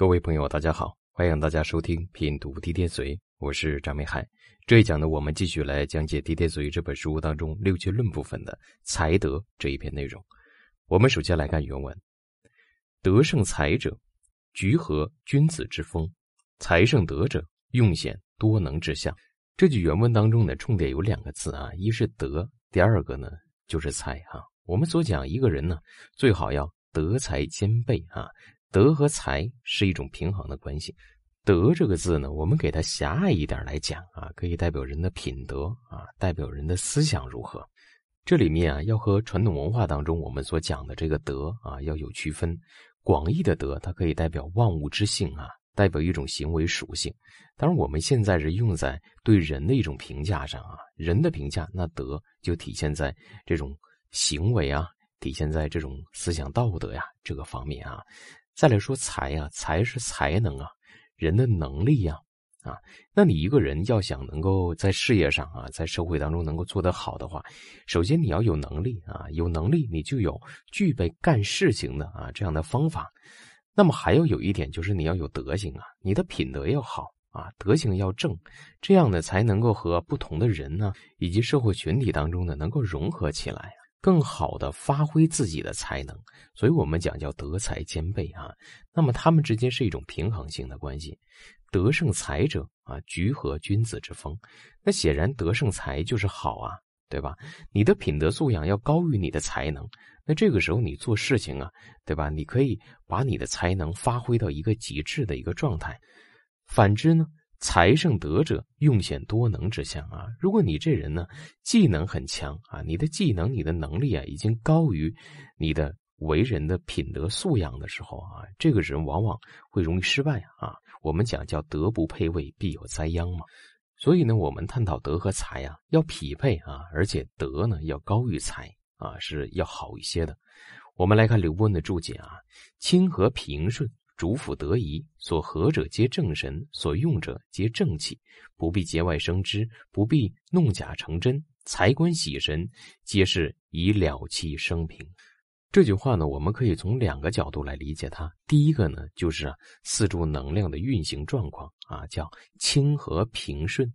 各位朋友，大家好，欢迎大家收听品读《地天髓》，我是张美海。这一讲呢，我们继续来讲解《地天髓》这本书当中六节论部分的才德这一篇内容。我们首先来看原文：“德胜才者，橘合君子之风；才胜德者，用显多能之相。”这句原文当中呢，重点有两个字啊，一是德，第二个呢就是才哈。我们所讲一个人呢，最好要德才兼备啊。德和才是一种平衡的关系。德这个字呢，我们给它狭隘一点来讲啊，可以代表人的品德啊，代表人的思想如何。这里面啊，要和传统文化当中我们所讲的这个德啊，要有区分。广义的德，它可以代表万物之性啊，代表一种行为属性。当然，我们现在是用在对人的一种评价上啊，人的评价，那德就体现在这种行为啊，体现在这种思想道德呀这个方面啊。再来说才啊，才是才能啊，人的能力呀，啊，那你一个人要想能够在事业上啊，在社会当中能够做得好的话，首先你要有能力啊，有能力你就有具备干事情的啊这样的方法。那么还要有一点就是你要有德行啊，你的品德要好啊，德行要正，这样呢才能够和不同的人呢以及社会群体当中呢能够融合起来。更好的发挥自己的才能，所以我们讲叫德才兼备啊。那么他们之间是一种平衡性的关系。德胜才者啊，橘和君子之风。那显然德胜才就是好啊，对吧？你的品德素养要高于你的才能，那这个时候你做事情啊，对吧？你可以把你的才能发挥到一个极致的一个状态。反之呢？才胜德者，用显多能之相啊！如果你这人呢，技能很强啊，你的技能、你的能力啊，已经高于你的为人的品德素养的时候啊，这个人往往会容易失败啊。我们讲叫德不配位，必有灾殃嘛。所以呢，我们探讨德和才啊，要匹配啊，而且德呢要高于才啊，是要好一些的。我们来看刘伯温的注解啊，清和平顺。主辅得宜，所合者皆正神，所用者皆正气，不必节外生枝，不必弄假成真。财官喜神，皆是以了气生平。这句话呢，我们可以从两个角度来理解它。第一个呢，就是啊，四柱能量的运行状况啊，叫清和平顺。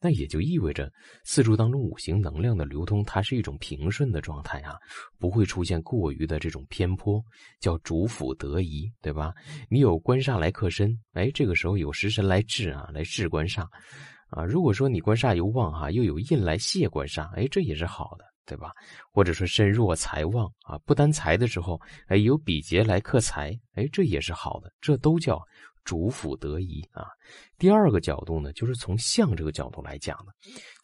那也就意味着四柱当中五行能量的流通，它是一种平顺的状态啊，不会出现过于的这种偏颇，叫主辅得宜，对吧？你有官煞来克身，哎，这个时候有食神来治啊，来治官煞，啊，如果说你官煞有旺哈，又有印来泄官煞，哎，这也是好的，对吧？或者说身弱财旺啊，不单财的时候，哎，有比劫来克财，哎，这也是好的，这都叫。主辅得宜啊，第二个角度呢，就是从相这个角度来讲的。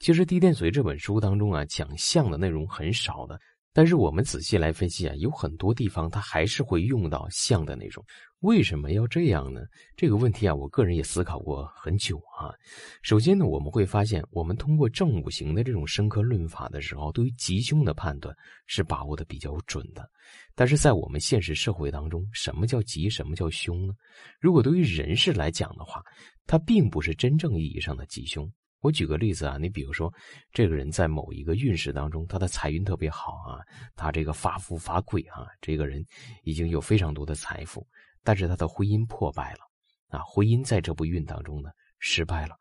其实《地电髓》这本书当中啊，讲相的内容很少的。但是我们仔细来分析啊，有很多地方它还是会用到像的那种。为什么要这样呢？这个问题啊，我个人也思考过很久啊。首先呢，我们会发现，我们通过正五行的这种生克论法的时候，对于吉凶的判断是把握的比较准的。但是在我们现实社会当中，什么叫吉，什么叫凶呢？如果对于人事来讲的话，它并不是真正意义上的吉凶。我举个例子啊，你比如说，这个人在某一个运势当中，他的财运特别好啊，他这个发富发贵啊，这个人已经有非常多的财富，但是他的婚姻破败了啊，婚姻在这部运当中呢失败了，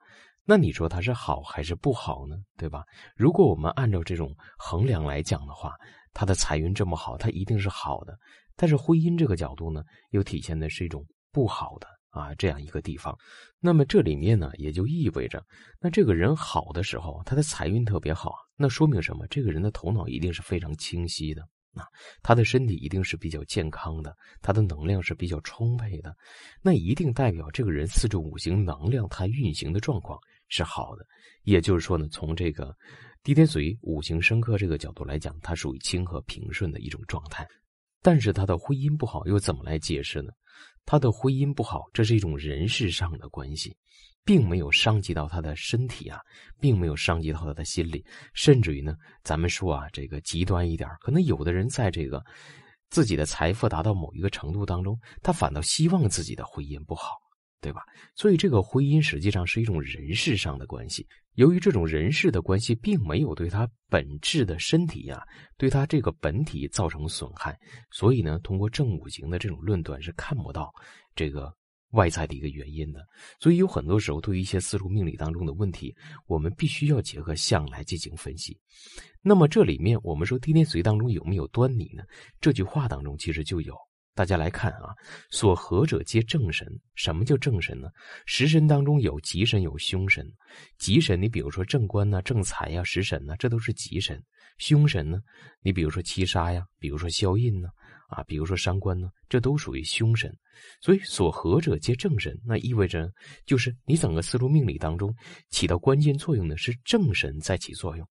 那你说他是好还是不好呢？对吧？如果我们按照这种衡量来讲的话，他的财运这么好，他一定是好的，但是婚姻这个角度呢，又体现的是一种不好的。啊，这样一个地方，那么这里面呢，也就意味着，那这个人好的时候，他的财运特别好，那说明什么？这个人的头脑一定是非常清晰的啊，他的身体一定是比较健康的，他的能量是比较充沛的，那一定代表这个人四柱五行能量它运行的状况是好的。也就是说呢，从这个地天髓五行生克这个角度来讲，它属于清和平顺的一种状态。但是他的婚姻不好，又怎么来解释呢？他的婚姻不好，这是一种人事上的关系，并没有伤及到他的身体啊，并没有伤及到他的心理，甚至于呢，咱们说啊，这个极端一点，可能有的人在这个自己的财富达到某一个程度当中，他反倒希望自己的婚姻不好。对吧？所以这个婚姻实际上是一种人事上的关系。由于这种人事的关系并没有对他本质的身体呀，对他这个本体造成损害，所以呢，通过正五行的这种论断是看不到这个外在的一个原因的。所以有很多时候，对于一些四柱命理当中的问题，我们必须要结合相来进行分析。那么这里面，我们说地天随当中有没有端倪呢？这句话当中其实就有。大家来看啊，所合者皆正神。什么叫正神呢？食神当中有吉神，有凶神。吉神，你比如说正官呐、正财呀、食神呐，这都是吉神。凶神呢，你比如说七杀呀，比如说消印呢，啊，比如说伤官呢，这都属于凶神。所以所合者皆正神，那意味着就是你整个四柱命理当中起到关键作用的是正神在起作用。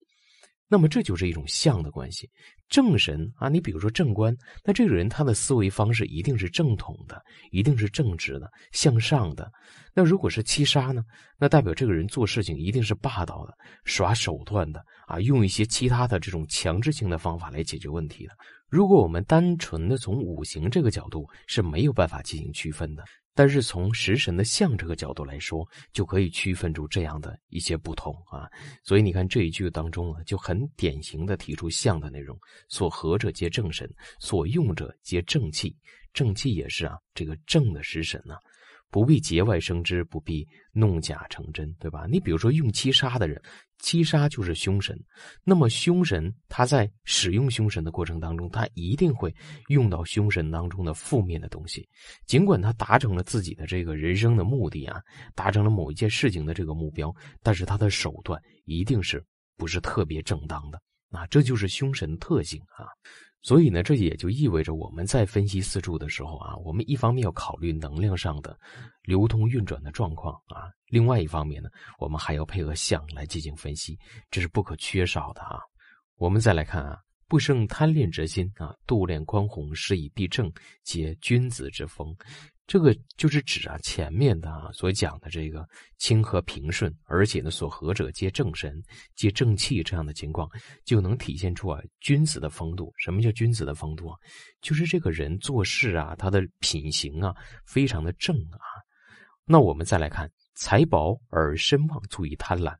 那么这就是一种相的关系，正神啊，你比如说正官，那这个人他的思维方式一定是正统的，一定是正直的，向上的。那如果是七杀呢，那代表这个人做事情一定是霸道的，耍手段的啊，用一些其他的这种强制性的方法来解决问题的。如果我们单纯的从五行这个角度是没有办法进行区分的。但是从食神的相这个角度来说，就可以区分出这样的一些不同啊。所以你看这一句当中啊，就很典型的提出相的内容：所合者皆正神，所用者皆正气。正气也是啊，这个正的食神呢。不必节外生枝，不必弄假成真，对吧？你比如说用七杀的人，七杀就是凶神。那么凶神他在使用凶神的过程当中，他一定会用到凶神当中的负面的东西。尽管他达成了自己的这个人生的目的啊，达成了某一件事情的这个目标，但是他的手段一定是不是特别正当的啊？这就是凶神特性啊。所以呢，这也就意味着我们在分析四柱的时候啊，我们一方面要考虑能量上的流通运转的状况啊，另外一方面呢，我们还要配合相来进行分析，这是不可缺少的啊。我们再来看啊。不生贪恋之心啊，度量宽宏，施以必正，皆君子之风。这个就是指啊，前面的啊所讲的这个清和平顺，而且呢所合者皆正神，皆正气这样的情况，就能体现出啊君子的风度。什么叫君子的风度啊？就是这个人做事啊，他的品行啊，非常的正啊。那我们再来看，财薄而身旺，足以贪婪。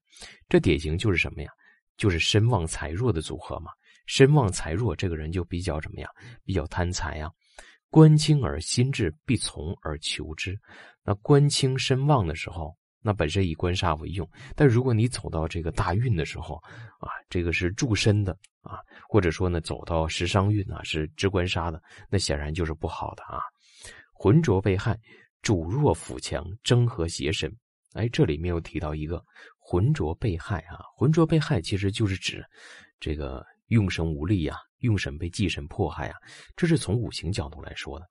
这典型就是什么呀？就是身旺财弱的组合嘛。身旺财弱，这个人就比较怎么样？比较贪财啊。官清而心志，必从而求之。那官清身旺的时候，那本身以官杀为用。但如果你走到这个大运的时候啊，这个是助身的啊，或者说呢，走到食伤运啊，是支官杀的，那显然就是不好的啊。浑浊被害，主弱辅强，争和邪神。哎，这里面又提到一个浑浊被害啊。浑浊被害其实就是指这个。用神无力呀，用神被忌神迫害啊，这是从五行角度来说的。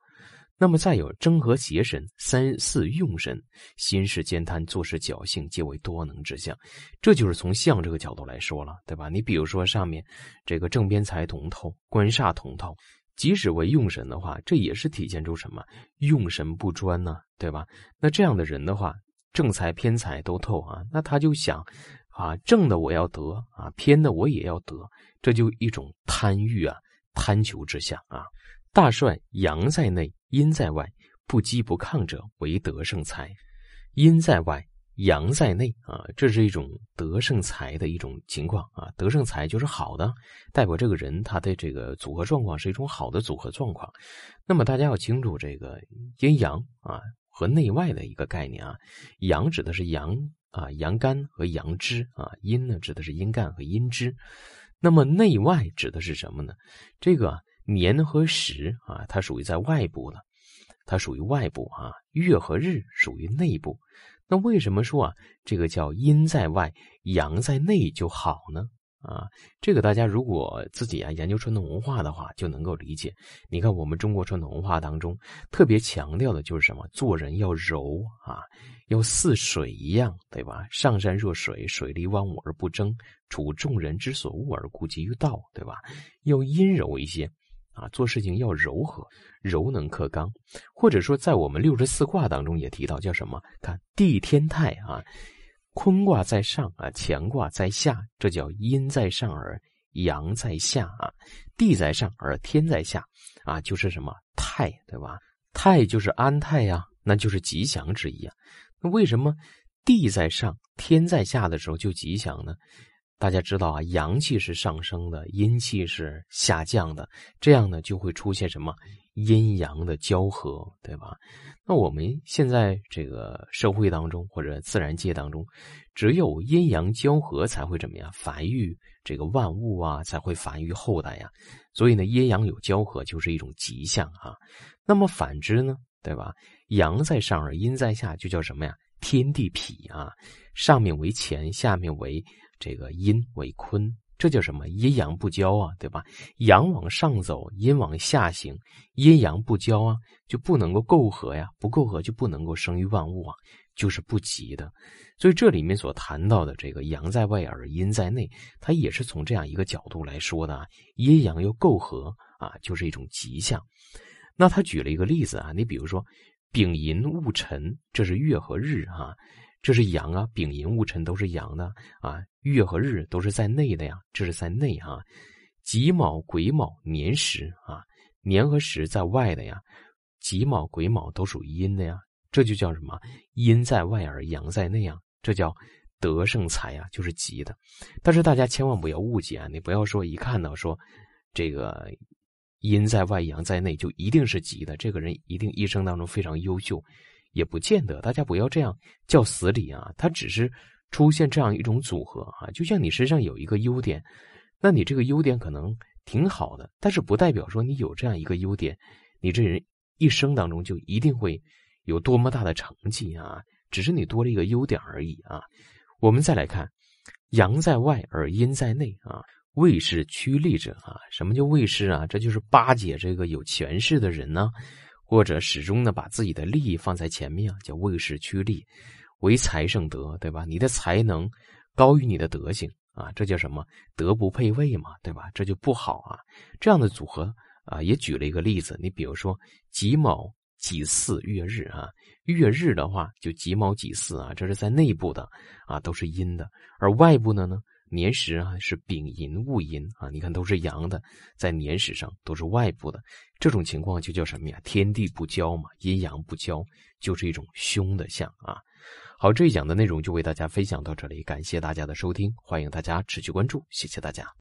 那么再有征和邪神、三四用神，心事兼贪，做事侥幸，皆为多能之相。这就是从相这个角度来说了，对吧？你比如说上面这个正边财同透，官煞同透，即使为用神的话，这也是体现出什么？用神不专呢，对吧？那这样的人的话，正财偏财都透啊，那他就想。啊，正的我要得啊，偏的我也要得，这就一种贪欲啊，贪求之下啊。大帅阳在内，阴在外，不激不亢者为得胜财。阴在外，阳在内啊，这是一种得胜财的一种情况啊。得胜财就是好的，代表这个人他的这个组合状况是一种好的组合状况。那么大家要清楚这个阴阳啊和内外的一个概念啊，阳指的是阳。啊，阳干和阳支啊，阴呢指的是阴干和阴支，那么内外指的是什么呢？这个年和时啊，它属于在外部的，它属于外部啊。月和日属于内部。那为什么说啊，这个叫阴在外，阳在内就好呢？啊，这个大家如果自己啊研究传统文化的话，就能够理解。你看我们中国传统文化当中，特别强调的就是什么？做人要柔啊，要似水一样，对吧？上善若水，水利万物而不争，处众人之所恶而顾及于道，对吧？要阴柔一些啊，做事情要柔和，柔能克刚。或者说，在我们六十四卦当中也提到，叫什么？看地天泰啊。坤卦在上啊，乾卦在下，这叫阴在上而阳在下啊，地在上而天在下啊，就是什么泰，对吧？泰就是安泰呀，那就是吉祥之意啊。那为什么地在上天在下的时候就吉祥呢？大家知道啊，阳气是上升的，阴气是下降的，这样呢就会出现什么阴阳的交合，对吧？那我们现在这个社会当中或者自然界当中，只有阴阳交合才会怎么样繁育这个万物啊，才会繁育后代呀。所以呢，阴阳有交合就是一种吉象啊。那么反之呢，对吧？阳在上而阴在下，就叫什么呀？天地痞啊，上面为乾，下面为。这个阴为坤，这叫什么？阴阳不交啊，对吧？阳往上走，阴往下行，阴阳不交啊，就不能够媾和呀，不媾和就不能够生育万物啊，就是不吉的。所以这里面所谈到的这个阳在外而阴在内，它也是从这样一个角度来说的啊，阴阳又媾和啊，就是一种吉象。那他举了一个例子啊，你比如说丙寅戊辰，这是月和日啊。这是阳啊，丙寅戊辰都是阳的啊，月和日都是在内的呀，这是在内啊。己卯癸卯年时啊，年和时在外的呀，己卯癸卯都属于阴的呀，这就叫什么？阴在外而阳在内啊，这叫德胜财啊，就是吉的。但是大家千万不要误解啊，你不要说一看到说这个阴在外阳在内就一定是吉的，这个人一定一生当中非常优秀。也不见得，大家不要这样叫死理啊！它只是出现这样一种组合啊，就像你身上有一个优点，那你这个优点可能挺好的，但是不代表说你有这样一个优点，你这人一生当中就一定会有多么大的成绩啊！只是你多了一个优点而已啊！我们再来看，阳在外而阴在内啊，卫士趋利者啊，什么叫卫士啊？这就是巴结这个有权势的人呢。或者始终呢把自己的利益放在前面啊，叫为势趋利，为财胜德，对吧？你的才能高于你的德行啊，这叫什么？德不配位嘛，对吧？这就不好啊。这样的组合啊，也举了一个例子，你比如说己卯、己巳、月日啊，月日的话就己卯、己巳啊，这是在内部的啊，都是阴的，而外部的呢？年时啊是丙寅戊寅啊，你看都是阳的，在年时上都是外部的，这种情况就叫什么呀？天地不交嘛，阴阳不交，就是一种凶的象啊。好，这一讲的内容就为大家分享到这里，感谢大家的收听，欢迎大家持续关注，谢谢大家。